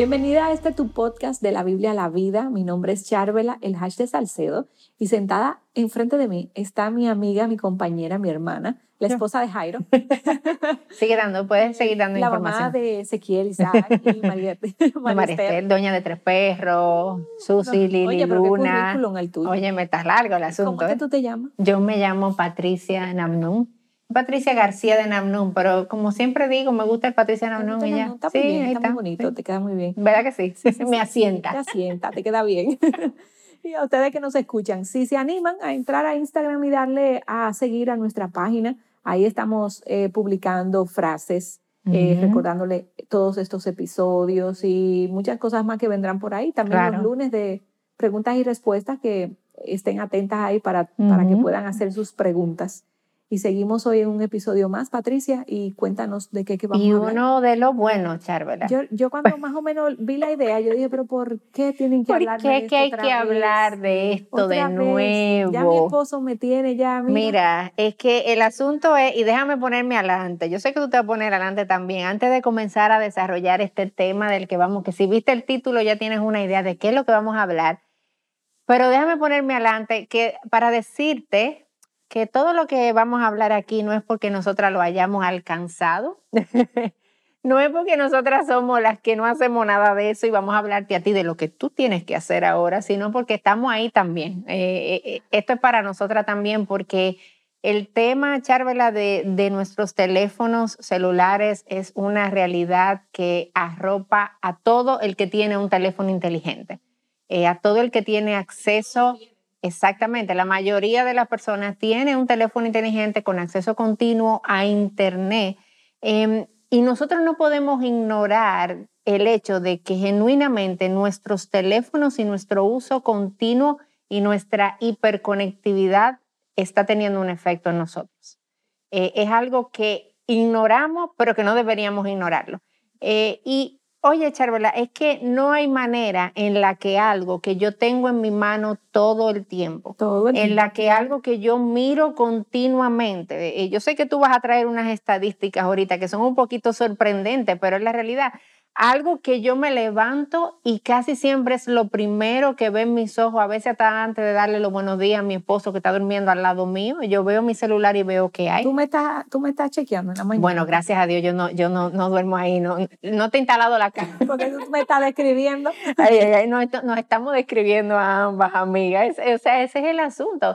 Bienvenida a este tu podcast de la Biblia a la vida. Mi nombre es Charvela, el hash de Salcedo, y sentada enfrente de mí está mi amiga, mi compañera, mi hermana, la esposa de Jairo. Sigue dando, puedes seguir dando la información. mamá de Ezequiel, Isaac y María. Esther, Doña de Tres Perros, Susi, Lili, Oye, pero qué Luna. currículum el tuyo. Oye, me está largo el asunto. ¿Cómo que ¿eh? tú te llamas? Yo me llamo Patricia Namnum. Patricia García de Namnum, pero como siempre digo, me gusta el Patricia Namnum y ya. Está sí, bien, ahí está muy bonito, sí. te queda muy bien. ¿Verdad que sí? Sí, me asienta. Te asienta, te queda bien. y a ustedes que nos escuchan, si se animan a entrar a Instagram y darle a seguir a nuestra página, ahí estamos eh, publicando frases, eh, Ujú. recordándole todos estos episodios y muchas cosas más que vendrán por ahí. También los Claro. lunes de preguntas y respuestas que estén atentas ahí para, para que puedan hacer sus preguntas. Y seguimos hoy en un episodio más, Patricia, y cuéntanos de qué, qué vamos Y a hablar. uno de los buenos, Charvela. Yo, yo cuando más o menos vi la idea, yo dije, pero ¿por qué tienen que ¿Por hablar qué de que esto hay otra que vez? hablar de esto de vez. Ya mi nuevo? esposo me tiene ya, mira. Mira, es que el asunto es, y déjame ponerme adelante, yo sé que tú te vas a poner adelante también, antes de comenzar a desarrollar este tema del que vamos, que si viste el título ya tienes una idea de qué es lo que vamos a hablar, pero déjame ponerme adelante que para decirte que todo lo que vamos a hablar aquí no es porque nosotras lo hayamos alcanzado, no es porque nosotras somos las que no hacemos nada de eso y vamos a hablarte a ti de lo que tú tienes que hacer ahora, sino porque estamos ahí también. Eh, eh, esto es para nosotras también porque el tema, Charvela, de, nuestros teléfonos celulares es una realidad que arropa a todo el que tiene un teléfono inteligente, eh, a todo el que tiene acceso. Exactamente, la mayoría de las personas tiene un teléfono inteligente con acceso continuo a Internet. Em, y nosotros no podemos ignorar el hecho de que genuinamente nuestros teléfonos y nuestro uso continuo y nuestra hiperconectividad está teniendo un efecto en nosotros. Eh, es algo que ignoramos, pero que no deberíamos ignorarlo. Eh, y oye, Charvela, es que no hay manera en la que algo que yo tengo en mi mano todo el tiempo, Todo el en tiempo. la que algo que yo miro continuamente. eh, Yo sé que tú vas a traer unas estadísticas ahorita que son un poquito sorprendentes, pero es la realidad. Algo que yo me levanto y casi siempre es lo primero que ven mis ojos, a veces hasta antes de darle los buenos días a mi esposo que está durmiendo al lado mío, yo veo mi celular y veo que hay. Tú me estás, tú me estás chequeando en la mañana. Bueno, gracias a Dios yo no, yo no, no duermo ahí, no, no te he instalado la cama. Porque tú me estás describiendo. Ay, ay, ay, nos, nos estamos describiendo a ambas amigas. Es- o sea, ese es el asunto.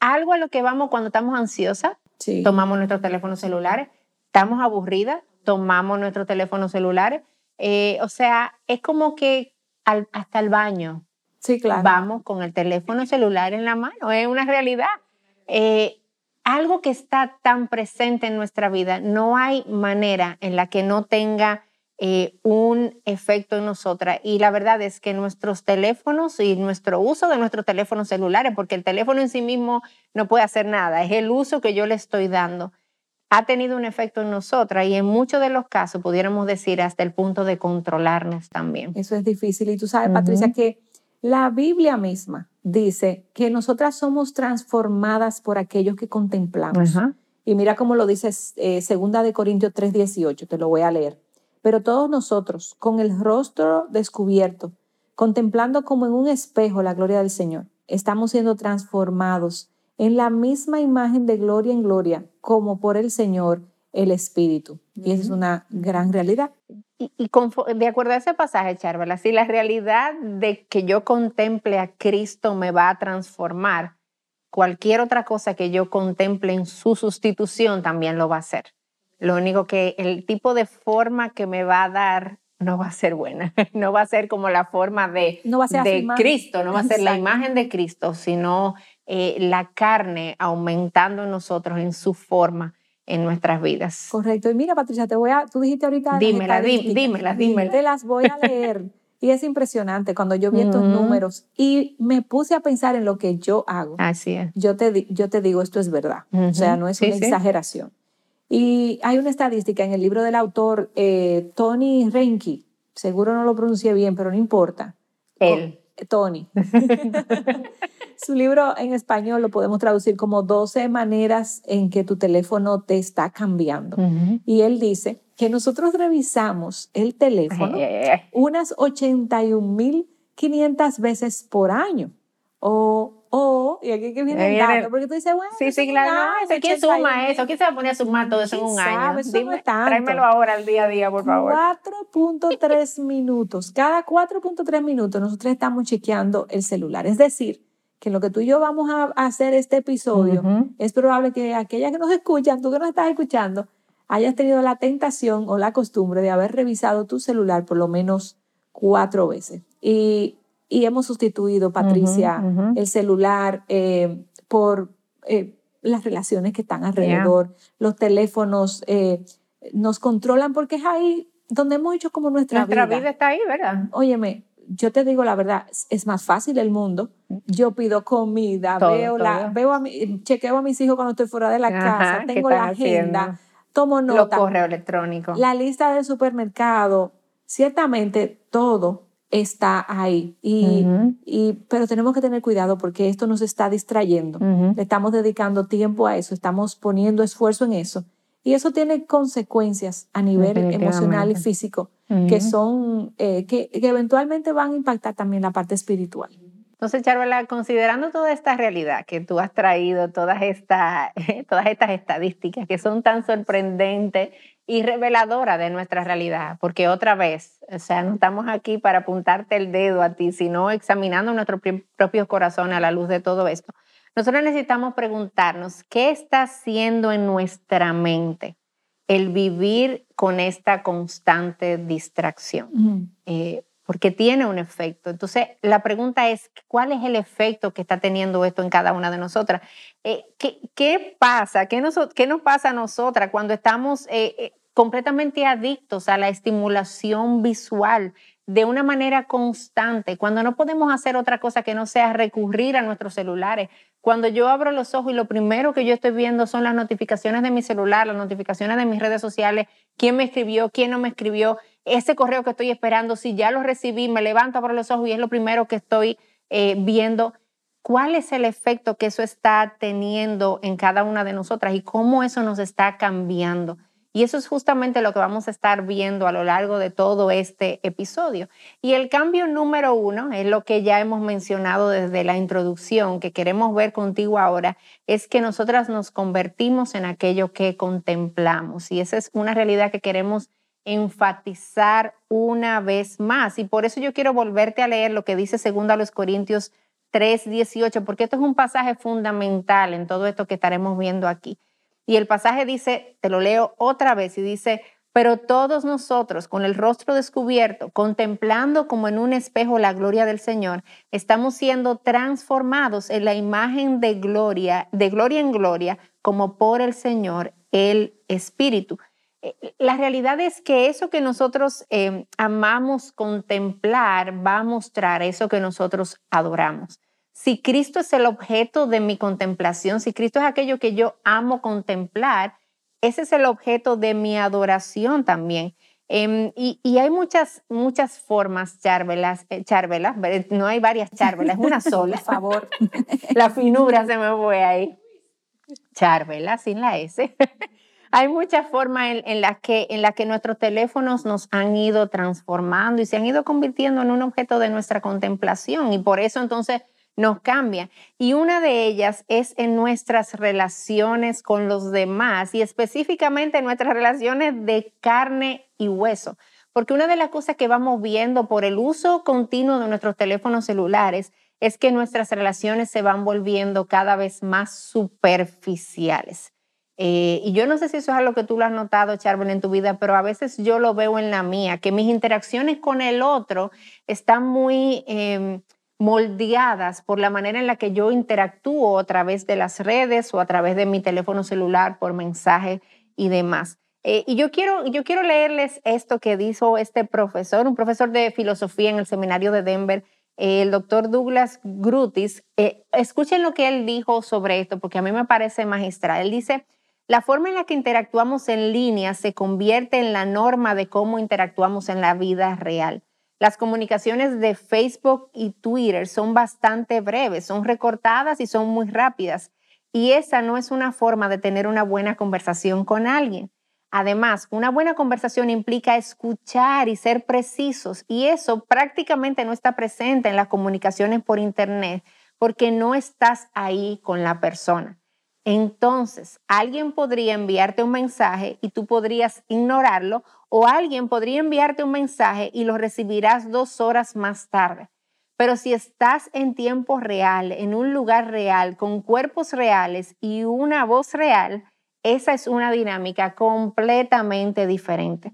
Algo a lo que vamos cuando estamos ansiosas, Sí. tomamos nuestros teléfonos celulares. Estamos aburridas, tomamos nuestros teléfonos celulares. Eh, o sea, es como que al- hasta el baño Sí, claro. vamos con el teléfono celular en la mano. Es una realidad. Eh, algo que está tan presente en nuestra vida, no hay manera en la que no tenga eh, un efecto en nosotras. Y la verdad es que nuestros teléfonos y nuestro uso de nuestros teléfonos celulares, porque el teléfono en sí mismo no puede hacer nada, es el uso que yo le estoy dando, ha tenido un efecto en nosotras y en muchos de los casos pudiéramos decir hasta el punto de controlarnos también. Eso es difícil. Y tú sabes. Patricia, que la Biblia misma dice que nosotras somos transformadas por aquellos que contemplamos. Y mira cómo lo dice eh, segunda de Corintios 3:18, te lo voy a leer. Pero todos nosotros, con el rostro descubierto, contemplando como en un espejo la gloria del Señor, estamos siendo transformados en la misma imagen de gloria en gloria, como por el Señor el Espíritu. Y es una gran realidad. Y, de acuerdo a ese pasaje, Charvela, si la realidad de que yo contemple a Cristo me va a transformar, cualquier otra cosa que yo contemple en su sustitución también lo va a hacer. Lo único que el tipo de forma que me va a dar no va a ser buena, no va a ser como la forma de, No va a ser de. Cristo, no va a ser la imagen de Cristo, sino eh, la carne aumentando en nosotros en su forma en nuestras vidas. Correcto. Y mira, Patricia, te voy a, tú dijiste ahorita. Dímela, dímela, dímela. Te las voy a leer. y es impresionante cuando yo vi estos números y me puse a pensar en lo que yo hago. Así es. Yo te, yo te digo, esto es verdad. O sea, no es Sí, una sí. exageración. Y hay una estadística en el libro del autor eh, Tony Renki. Seguro no lo pronuncié bien, pero no importa. Él. Tony. Su libro en español lo podemos traducir como 12 maneras en que tu teléfono te está cambiando. Y él dice que nosotros revisamos el teléfono unas 81.500 veces por año. O, o, y aquí que viene el dato, porque tú dices, bueno, sí, sí, claro, ¿quién suma eso? ¿Quién se va a poner a sumar todo eso en un año? Dime, tráemelo ahora al día a día, por favor. 4.3 minutos. Cada 4.3 minutos nosotros estamos chequeando el celular. Es decir, que lo que tú y yo vamos a hacer este episodio, es probable que aquellas que nos escuchan, tú que nos estás escuchando, hayas tenido la tentación o la costumbre de haber revisado tu celular por lo menos cuatro veces. Y, y hemos sustituido, Patricia, el celular eh, por eh, las relaciones que están alrededor, los teléfonos eh, nos controlan porque es ahí donde hemos hecho como nuestra, vida. Nuestra vida está ahí, ¿verdad? Óyeme, yo te digo la verdad, es más fácil el mundo. Yo pido comida, veo, La, veo a mi, chequeo a mis hijos cuando estoy fuera de la casa, tengo la agenda, tomo nota. Los correos electrónicos. La lista del supermercado, ciertamente todo está ahí. Y, y, pero tenemos que tener cuidado porque esto nos está distrayendo. estamos dedicando tiempo a eso, estamos poniendo esfuerzo en eso. Y eso tiene consecuencias a nivel emocional y físico que son, eh, que, que, eventualmente van a impactar también la parte espiritual. Entonces, Charvela, considerando toda esta realidad que tú has traído, todas, esta, todas estas estadísticas que son tan sorprendentes y reveladoras de nuestra realidad, porque otra vez, o sea, no estamos aquí para apuntarte el dedo a ti, sino examinando nuestro propio corazón a la luz de todo esto. Nosotros necesitamos preguntarnos, ¿qué está haciendo en nuestra mente el vivir con esta constante distracción? Eh, porque tiene un efecto. Entonces, la pregunta es, ¿cuál es el efecto que está teniendo esto en cada una de nosotras? Eh, ¿qué, pasa? ¿Qué nos, ¿Qué nos pasa a nosotras cuando estamos eh, completamente adictos a la estimulación visual? de una manera constante, cuando no podemos hacer otra cosa que no sea recurrir a nuestros celulares, cuando yo abro los ojos y lo primero que yo estoy viendo son las notificaciones de mi celular, las notificaciones de mis redes sociales, quién me escribió, quién no me escribió, ese correo que estoy esperando, si ya lo recibí, me levanto, abro los ojos y es lo primero que estoy eh, viendo. ¿Cuál es el efecto que eso está teniendo en cada una de nosotras y cómo eso nos está cambiando? Y eso es justamente lo que vamos a estar viendo a lo largo de todo este episodio. Y el cambio número uno, es lo que ya hemos mencionado desde la introducción, que queremos ver contigo ahora, es que nosotras nos convertimos en aquello que contemplamos. Y esa es una realidad que queremos enfatizar una vez más. Y por eso yo quiero volverte a leer lo que dice segundo a los Corintios 3, 18, porque esto es un pasaje fundamental en todo esto que estaremos viendo aquí. Y el pasaje dice, te lo leo otra vez y dice, pero todos nosotros, con el rostro descubierto, contemplando como en un espejo la gloria del Señor, estamos siendo transformados en la imagen de gloria, de gloria en gloria, como por el Señor, el Espíritu. Eh, la realidad es que eso que nosotros eh, amamos contemplar va a mostrar eso que nosotros adoramos si Cristo es el objeto de mi contemplación, si Cristo es aquello que yo amo contemplar, ese es el objeto de mi adoración también. Em, y, hay muchas, muchas formas, charvelas, eh, charvelas, no hay varias charvelas, es una sola. Por favor. la finura se me fue ahí. Charvela, sin la S. hay muchas formas en, las que, en que nuestros teléfonos nos han ido transformando y se han ido convirtiendo en un objeto de nuestra contemplación. Y por eso entonces nos cambia. Y una de ellas es en nuestras relaciones con los demás y específicamente en nuestras relaciones de carne y hueso. Porque una de las cosas que vamos viendo por el uso continuo de nuestros teléfonos celulares es que nuestras relaciones se van volviendo cada vez más superficiales. Eh, y yo no sé si eso es algo que tú lo has notado, Charbel, en tu vida, pero a veces yo lo veo en la mía, que mis interacciones con el otro están muy... Em, moldeadas por la manera en la que yo interactúo a través de las redes o a través de mi teléfono celular por mensaje y demás. Eh, y yo quiero, yo quiero leerles esto que dijo este profesor, un profesor de filosofía en el seminario de Denver, el doctor Douglas Grutis. Eh, escuchen lo que él dijo sobre esto, porque a mí me parece magistral. Él dice, la forma en la que interactuamos en línea se convierte en la norma de cómo interactuamos en la vida real. Las comunicaciones de Facebook y Twitter son bastante breves, son recortadas y son muy rápidas. Y esa no es una forma de tener una buena conversación con alguien. Además, una buena conversación implica escuchar y ser precisos y eso prácticamente no está presente en las comunicaciones por Internet porque no estás ahí con la persona. Entonces, alguien podría enviarte un mensaje y tú podrías ignorarlo o alguien podría enviarte un mensaje y lo recibirás dos horas más tarde. Pero si estás en tiempo real, en un lugar real, con cuerpos reales y una voz real, esa es una dinámica completamente diferente.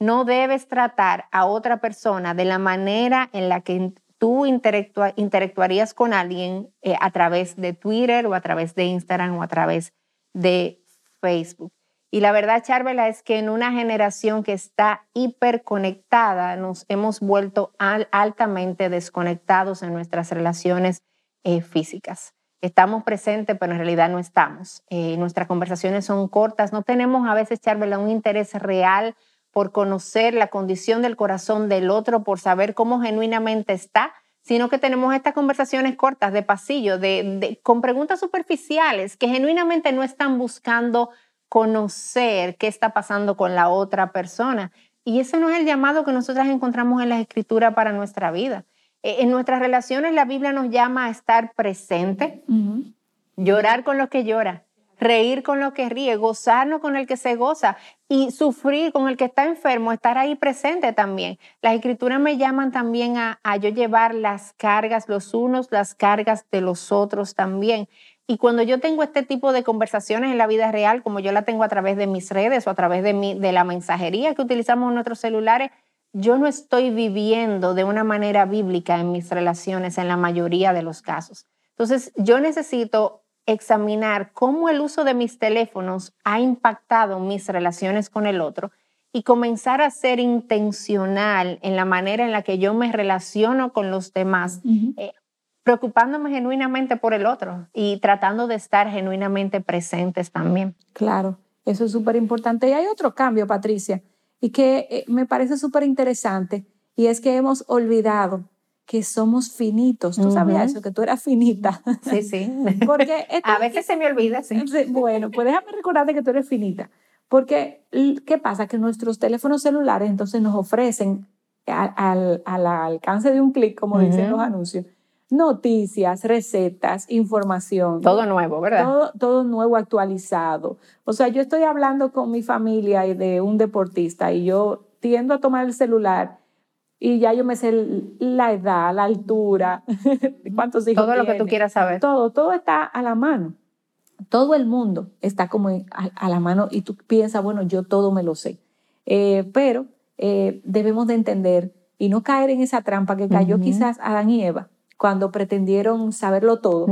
No debes tratar a otra persona de la manera en la que tú interactuarías con alguien eh, a través de Twitter o a través de Instagram o a través de Facebook. Y la verdad, Charvela, es que en una generación que está hiperconectada, nos hemos vuelto altamente desconectados en nuestras relaciones eh, físicas. Estamos presentes, pero en realidad no estamos. Eh, nuestras conversaciones son cortas. No tenemos a veces, Charvela, un interés real por conocer la condición del corazón del otro, por saber cómo genuinamente está, sino que tenemos estas conversaciones cortas de pasillo, de, con preguntas superficiales que genuinamente no están buscando conocer qué está pasando con la otra persona. Y ese no es el llamado que nosotras encontramos en la escritura para nuestra vida. E, en nuestras relaciones la Biblia nos llama a estar presente, llorar con lo que llora, reír con lo que ríe, gozarnos con el que se goza y sufrir con el que está enfermo, estar ahí presente también. Las escrituras me llaman también a, a yo llevar las cargas los unos, las cargas de los otros también. Y cuando yo tengo este tipo de conversaciones en la vida real, como yo la tengo a través de mis redes o a través de, mi, de la mensajería que utilizamos en nuestros celulares, yo no estoy viviendo de una manera bíblica en mis relaciones en la mayoría de los casos. Entonces, yo necesito examinar cómo el uso de mis teléfonos ha impactado mis relaciones con el otro y comenzar a ser intencional en la manera en la que yo me relaciono con los demás, preocupándome genuinamente por el otro y tratando de estar genuinamente presentes también. Claro, eso es súper importante. Y hay otro cambio, Patricia, y que eh, me parece súper interesante, y es que hemos olvidado que somos finitos. Tú sabías eso, que tú eras finita. Sí, sí. Porque a veces se me olvida, sí. Bueno, pues déjame recordarte que tú eres finita. Porque, ¿qué pasa? Que nuestros teléfonos celulares entonces nos ofrecen al, alcance de un clic, como dicen los anuncios, noticias, recetas, información. Todo nuevo, ¿verdad? Todo, todo, nuevo, actualizado. O sea, yo estoy hablando con mi familia y de un deportista y yo tiendo a tomar el celular y ya yo me sé la edad, la altura, cuántos hijos Todo lo que tú quieras saber. Todo, todo está a la mano. Todo el mundo está como a, la mano y tú piensas, bueno, yo todo me lo sé. Eh, pero eh, debemos de entender y no caer en esa trampa que cayó quizás Adán y Eva, cuando pretendieron saberlo todo.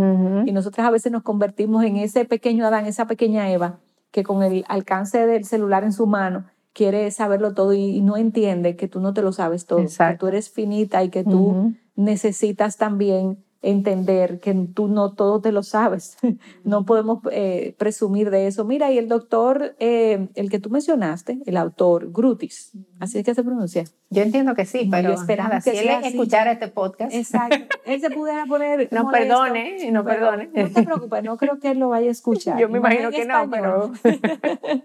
Y nosotras a veces nos convertimos en ese pequeño Adán, esa pequeña Eva, que con el alcance del celular en su mano quiere saberlo todo y, no entiende que tú no te lo sabes todo, que tú eres finita y que tú necesitas también entender que tú no todo te lo sabes. No podemos eh, presumir de eso. Mira, y el doctor, eh, el que tú mencionaste, el autor, Grutis, así es que se pronuncia. Yo entiendo que sí, pero nada, si él escuchara este podcast. Exacto. Él se pudiera poner. no perdone, no perdone. No te preocupes, no creo que él lo vaya a escuchar. Yo me imagino que no, pero.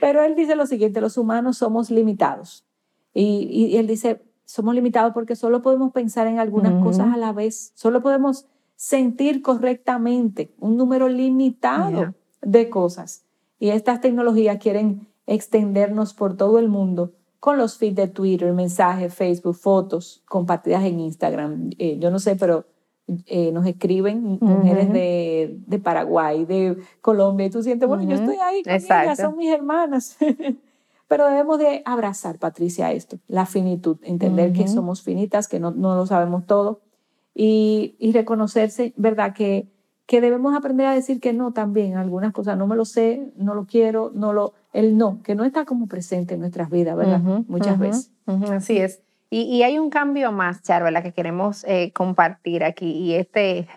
pero él dice lo siguiente: los humanos somos limitados. Y, y él dice, somos limitados porque solo podemos pensar en algunas cosas a la vez, solo podemos sentir correctamente un número limitado de cosas. Y estas tecnologías quieren extendernos por todo el mundo con los feeds de Twitter, mensajes, Facebook, fotos compartidas en Instagram. Eh, yo no sé, pero eh, nos escriben mujeres de, de, Paraguay, de Colombia, y tú sientes, bueno, yo estoy ahí con ellas, son mis hermanas. Pero debemos de abrazar, Patricia, esto, la finitud, entender que somos finitas, que no, no lo sabemos todo y, y, reconocerse, ¿verdad? Que, que debemos aprender a decir que no también, algunas cosas, no me lo sé, no lo quiero, no lo, el no, que no está como presente en nuestras vidas, ¿verdad? Muchas veces. Así es. Y, y, hay un cambio más, Charvela, que queremos eh, compartir aquí. Y este,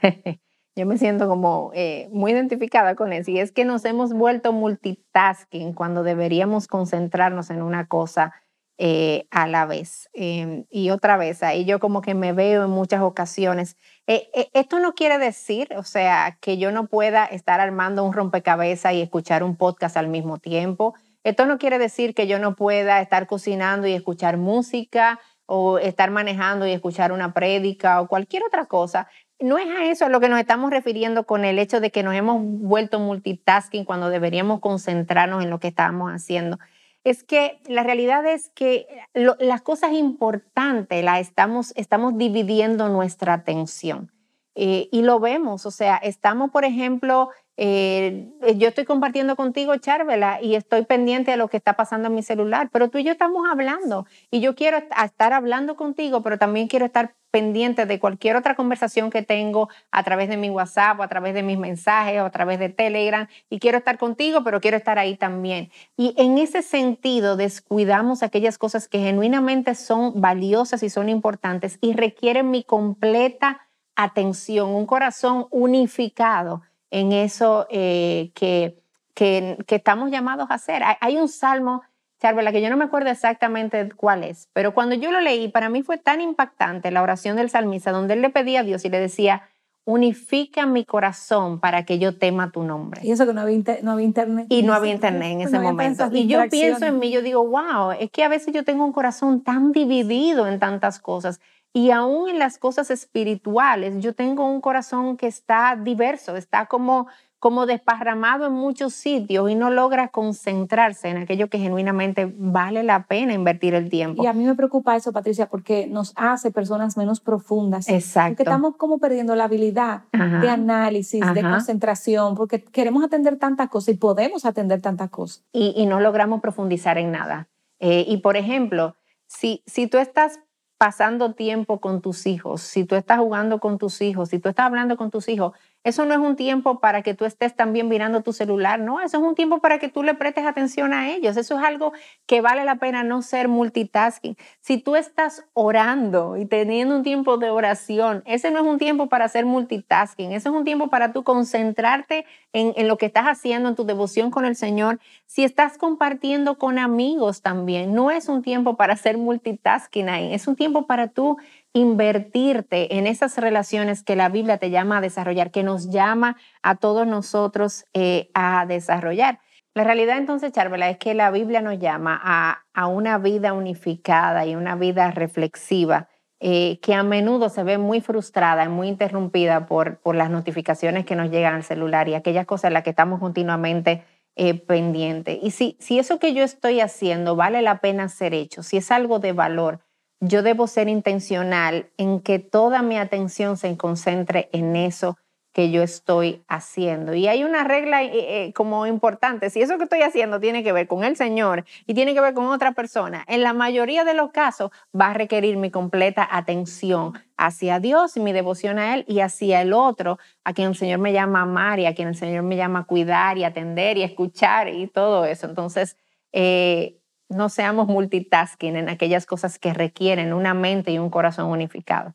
yo me siento como eh, muy identificada con eso, y es que nos hemos vuelto multitasking cuando deberíamos concentrarnos en una cosa eh, a la vez. Em, y otra vez, ahí yo como que me veo en muchas ocasiones. Eh, esto no quiere decir, o sea, que yo no pueda estar armando un rompecabezas y escuchar un podcast al mismo tiempo. Esto no quiere decir que yo no pueda estar cocinando y escuchar música o estar manejando y escuchar una prédica o cualquier otra cosa. No es a eso a lo que nos estamos refiriendo con el hecho de que nos hemos vuelto multitasking cuando deberíamos concentrarnos en lo que estábamos haciendo. Es que la realidad es que las cosas importantes las estamos, estamos dividiendo nuestra atención. Eh, y lo vemos, o sea, estamos, por ejemplo, eh, yo estoy compartiendo contigo, Charvela, y estoy pendiente de lo que está pasando en mi celular, pero tú y yo estamos hablando y yo quiero estar hablando contigo, pero también quiero estar pendiente de cualquier otra conversación que tengo a través de mi WhatsApp o a través de mis mensajes o a través de Telegram y quiero estar contigo, pero quiero estar ahí también. Y en ese sentido descuidamos aquellas cosas que genuinamente son valiosas y son importantes y requieren mi completa atención, un corazón unificado en eso eh, que, que, estamos llamados a hacer. Hay, un salmo, Charvela, que yo no me acuerdo exactamente cuál es, pero cuando yo lo leí, para mí fue tan impactante la oración del salmista, donde él le pedía a Dios y le decía, unifica mi corazón para que yo tema tu nombre. Y eso que no había, no había internet. Y no había internet en ese momento. Y yo pienso en mí, yo digo, wow, es que a veces yo tengo un corazón tan dividido en tantas cosas y aún en las cosas espirituales, yo tengo un corazón que está diverso, está como, como desparramado en muchos sitios y no logra concentrarse en aquello que genuinamente vale la pena invertir el tiempo. Y a mí me preocupa eso, Patricia, porque nos hace personas menos profundas. Exacto. Porque estamos como perdiendo la habilidad de análisis, de concentración, porque queremos atender tantas cosas y podemos atender tantas cosas. Y, no logramos profundizar en nada. Eh, y por ejemplo, si, si tú estás pasando tiempo con tus hijos, si tú estás jugando con tus hijos, si tú estás hablando con tus hijos, eso no es un tiempo para que tú estés también mirando tu celular, no, eso es un tiempo para que tú le prestes atención a ellos. Eso es algo que vale la pena no ser multitasking. Si tú estás orando y teniendo un tiempo de oración, ese no es un tiempo para hacer multitasking, ese es un tiempo para tú concentrarte en, en lo que estás haciendo, en tu devoción con el Señor. Si estás compartiendo con amigos también, no es un tiempo para hacer multitasking ahí, es un tiempo para tú invertirte en esas relaciones que la Biblia te llama a desarrollar, que nos llama a todos nosotros eh, a desarrollar. La realidad entonces, Charvela, es que la Biblia nos llama a, una vida unificada y una vida reflexiva eh, que a menudo se ve muy frustrada y muy interrumpida por, por las notificaciones que nos llegan al celular y aquellas cosas en las que estamos continuamente eh, pendientes. Y si, si eso que yo estoy haciendo vale la pena ser hecho, si es algo de valor, yo debo ser intencional en que toda mi atención se concentre en eso que yo estoy haciendo. Y hay una regla eh, eh, como importante, si eso que estoy haciendo tiene que ver con el Señor y tiene que ver con otra persona, en la mayoría de los casos va a requerir mi completa atención hacia Dios y mi devoción a Él y hacia el otro, a quien el Señor me llama amar y a quien el Señor me llama cuidar y atender y escuchar y todo eso. Entonces, eh, no seamos multitasking en aquellas cosas que requieren una mente y un corazón unificado.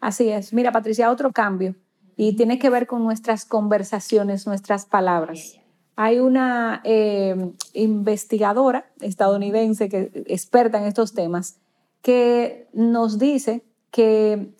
Así es. Mira, Patricia, otro cambio y tiene que ver con nuestras conversaciones, nuestras palabras. Hay una eh, investigadora estadounidense que experta en estos temas que nos dice que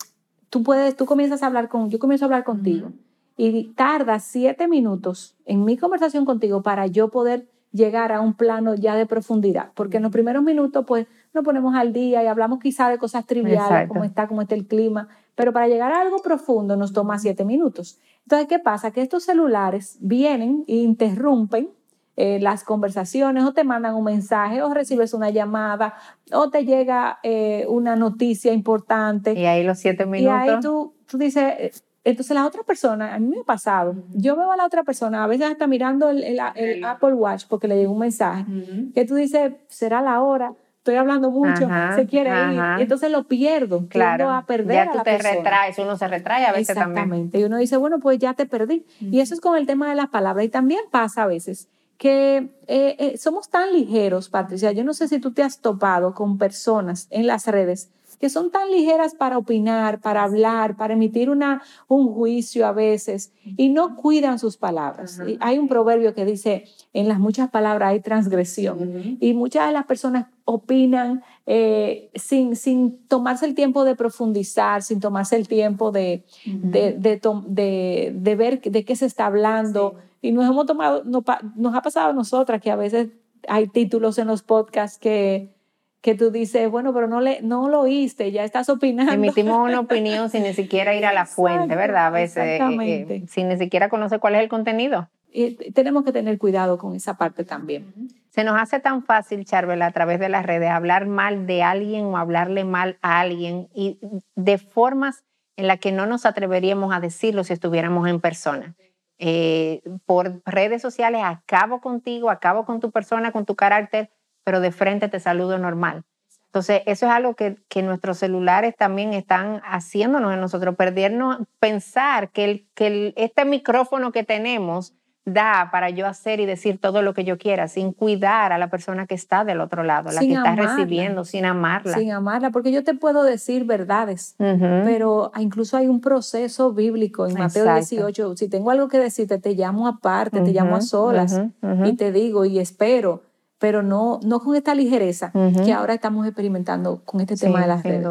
tú puedes, tú comienzas a hablar con, yo comienzo a hablar contigo y tarda siete minutos en mi conversación contigo para yo poder llegar a un plano ya de profundidad, porque en los primeros minutos pues nos ponemos al día y hablamos quizá de cosas triviales, como está, cómo está el clima, pero para llegar a algo profundo nos toma siete minutos. Entonces, ¿qué pasa? Que estos celulares vienen e interrumpen eh, las conversaciones o te mandan un mensaje o recibes una llamada o te llega eh, una noticia importante. Y ahí los siete minutos. Y ahí tú, tú dices entonces la otra persona, a mí me ha pasado, yo veo a la otra persona, a veces está mirando el, Apple Watch porque le llegó un mensaje, que tú dices, será la hora, estoy hablando mucho, se quiere ir, y entonces lo pierdo, claro, a perder ya tú te retraes, uno se retrae a veces Exactamente. y uno dice, bueno, pues ya te perdí. Y eso es con el tema de las palabras, y también pasa a veces que eh, eh, somos tan ligeros, Patricia, yo no sé si tú te has topado con personas en las redes que son tan ligeras para opinar, para hablar, para emitir una, un juicio a veces y no cuidan sus palabras. Hay un proverbio que dice, en las muchas palabras hay transgresión y muchas de las personas opinan eh, sin, sin tomarse el tiempo de profundizar, sin tomarse el tiempo de, de, de, ver de qué se está hablando. Y nos hemos tomado, nos, nos ha pasado a nosotras que a veces hay títulos en los podcasts que, que tú dices, bueno, pero no, le, no lo oíste, ya estás opinando. Emitimos una opinión sin ni siquiera ir a la fuente, ¿verdad? A veces, eh, eh, sin ni siquiera conocer cuál es el contenido. Y tenemos que tener cuidado con esa parte también. Se nos hace tan fácil, Charvela, a través de las redes, hablar mal de alguien o hablarle mal a alguien y de formas en las que no nos atreveríamos a decirlo si estuviéramos en persona. Eh, por redes sociales acabo contigo, acabo con tu persona, con tu carácter, pero de frente te saludo normal. Entonces, eso es algo que, que nuestros celulares también están haciéndonos en nosotros, perdernos, pensar que, el, que este micrófono que tenemos da para yo hacer y decir todo lo que yo quiera, sin cuidar a la persona que está del otro lado, la que está recibiendo, sin amarla. Sin amarla, porque yo te puedo decir verdades, pero incluso hay un proceso bíblico en Mateo 18. Si tengo algo que decirte, te llamo aparte, te llamo a solas y te digo y espero, pero no, no con esta ligereza que ahora estamos experimentando con este tema de las redes.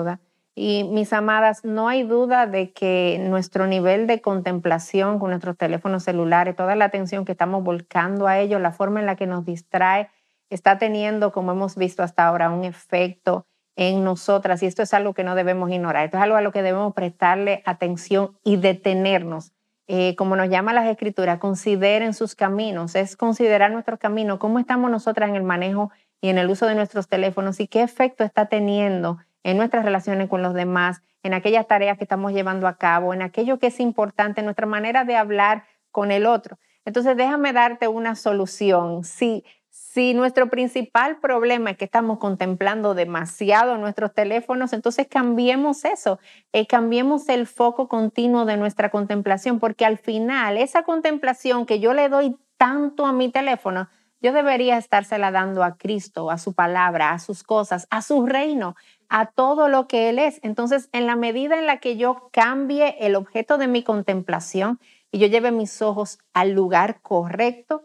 Y mis amadas, no hay duda de que nuestro nivel de contemplación con nuestros teléfonos celulares, toda la atención que estamos volcando a ellos, la forma en la que nos distrae, está teniendo, como hemos visto hasta ahora, un efecto en nosotras. Y esto es algo que no debemos ignorar. Esto es algo a lo que debemos prestarle atención y detenernos. Eh, como nos llama las escrituras, consideren sus caminos, es considerar nuestro camino, cómo estamos nosotras en el manejo y en el uso de nuestros teléfonos y qué efecto está teniendo en nuestras relaciones con los demás, en aquellas tareas que estamos llevando a cabo, en aquello que es importante, en nuestra manera de hablar con el otro. Entonces, déjame darte una solución. Si, si nuestro principal problema es que estamos contemplando demasiado nuestros teléfonos, entonces cambiemos eso, eh, cambiemos el foco continuo de nuestra contemplación, porque al final esa contemplación que yo le doy tanto a mi teléfono, yo debería estársela dando a Cristo, a su palabra, a sus cosas, a su reino a todo lo que Él es. Entonces, en la medida en la que yo cambie el objeto de mi contemplación y yo lleve mis ojos al lugar correcto,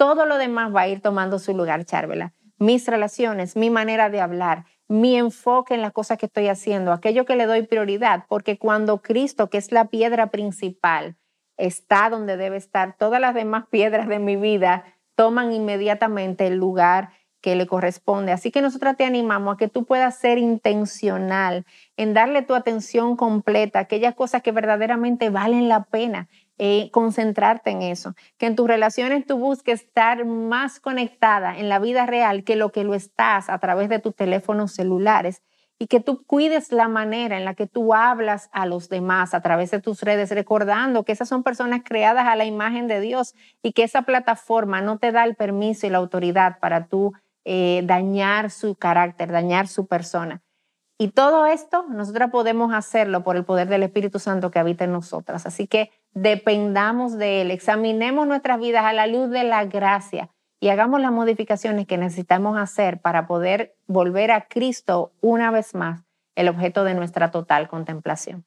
todo lo demás va a ir tomando su lugar, Charvela. Mis relaciones, mi manera de hablar, mi enfoque en las cosas que estoy haciendo, aquello que le doy prioridad, porque cuando Cristo, que es la piedra principal, está donde debe estar, todas las demás piedras de mi vida toman inmediatamente el lugar que le corresponde. Así que nosotros te animamos a que tú puedas ser intencional en darle tu atención completa, aquellas cosas que verdaderamente valen la pena, eh, concentrarte en eso, que en tus relaciones tú busques estar más conectada en la vida real que lo que lo estás a través de tus teléfonos celulares y que tú cuides la manera en la que tú hablas a los demás a través de tus redes, recordando que esas son personas creadas a la imagen de Dios y que esa plataforma no te da el permiso y la autoridad para tú eh, dañar su carácter, dañar su persona. Y todo esto nosotros podemos hacerlo por el poder del Espíritu Santo que habita en nosotras. Así que dependamos de Él, examinemos nuestras vidas a la luz de la gracia y hagamos las modificaciones que necesitamos hacer para poder volver a Cristo una vez más, el objeto de nuestra total contemplación.